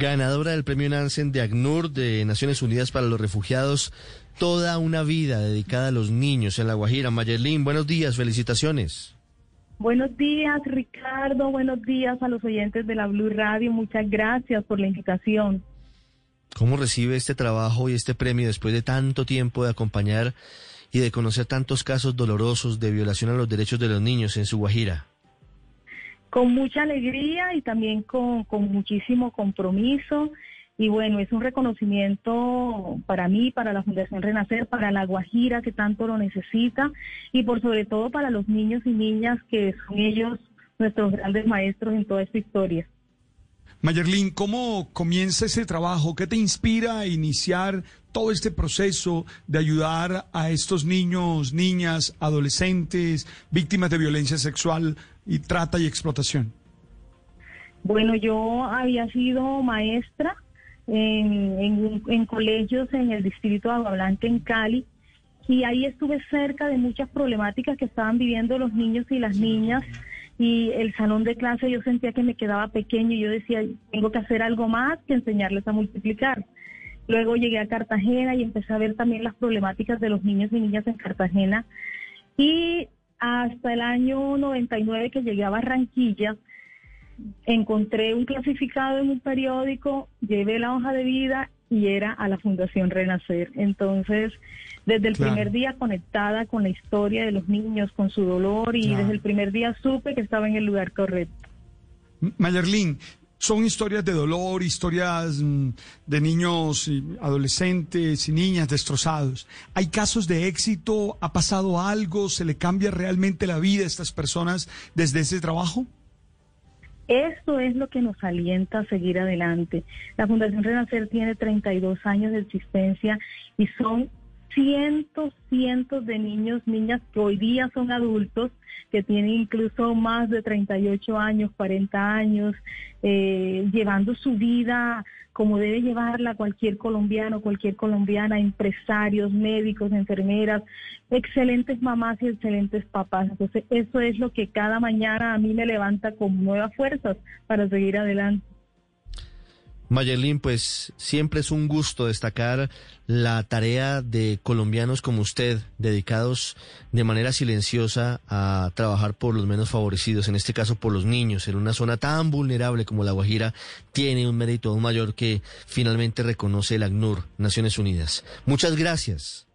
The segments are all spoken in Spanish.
Ganadora del premio Nansen de ACNUR de Naciones Unidas para los Refugiados. Toda una vida dedicada a los niños en La Guajira. Mayerlin, buenos días. Felicitaciones. Buenos días, Ricardo. Buenos días a los oyentes de la Blue Radio. Muchas gracias por la invitación. ¿Cómo recibe este trabajo y este premio después de tanto tiempo de acompañar y de conocer tantos casos dolorosos de violación a los derechos de los niños en su Guajira? Con mucha alegría y también con, muchísimo compromiso. Y bueno, es un reconocimiento para mí, para la Fundación Renacer, para la Guajira que tanto lo necesita y por sobre todo para los niños y niñas que son ellos nuestros grandes maestros en toda esta historia. Mayerlin, ¿cómo comienza ese trabajo? ¿Qué te inspira a iniciar todo este proceso de ayudar a estos niños, niñas, adolescentes, víctimas de violencia sexual y trata y explotación? Bueno, yo había sido maestra en, en, colegios en el distrito de Agua Blanca, en Cali, y ahí estuve cerca de muchas problemáticas que estaban viviendo los niños y las niñas y el salón de clase yo sentía que me quedaba pequeño y yo decía, tengo que hacer algo más que enseñarles a multiplicar. Luego llegué a Cartagena y empecé a ver también las problemáticas de los niños y niñas en Cartagena. Y hasta el año 99 que llegué a Barranquilla, encontré un clasificado en un periódico, llevé la hoja de vida y era a la Fundación Renacer. Entonces, desde el primer día conectada con la historia de los niños, con su dolor y desde el primer día supe que estaba en el lugar correcto. Mayerlin, son historias de dolor, historias mm, de niños, adolescentes y niñas destrozados. ¿Hay casos de éxito? ¿Ha pasado algo? ¿Se le cambia realmente la vida a estas personas desde ese trabajo? Esto es lo que nos alienta a seguir adelante. La Fundación Renacer tiene 32 años de existencia y son cientos, cientos de niños, niñas que hoy día son adultos, que tienen incluso más de 38 años, 40 años, eh, llevando su vida como debe llevarla cualquier colombiano, cualquier colombiana, empresarios, médicos, enfermeras, excelentes mamás y excelentes papás. Entonces, eso es lo que cada mañana a mí me levanta con nuevas fuerzas para seguir adelante. Mayerlin, pues siempre es un gusto destacar la tarea de colombianos como usted, dedicados de manera silenciosa a trabajar por los menos favorecidos, en este caso por los niños, en una zona tan vulnerable como La Guajira, tiene un mérito aún mayor que finalmente reconoce el ACNUR, Naciones Unidas. Muchas gracias.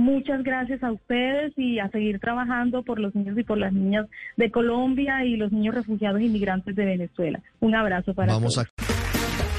Muchas gracias a ustedes y a seguir trabajando por los niños y por las niñas de Colombia y los niños refugiados e inmigrantes de Venezuela. Un abrazo para Vamos todos. A...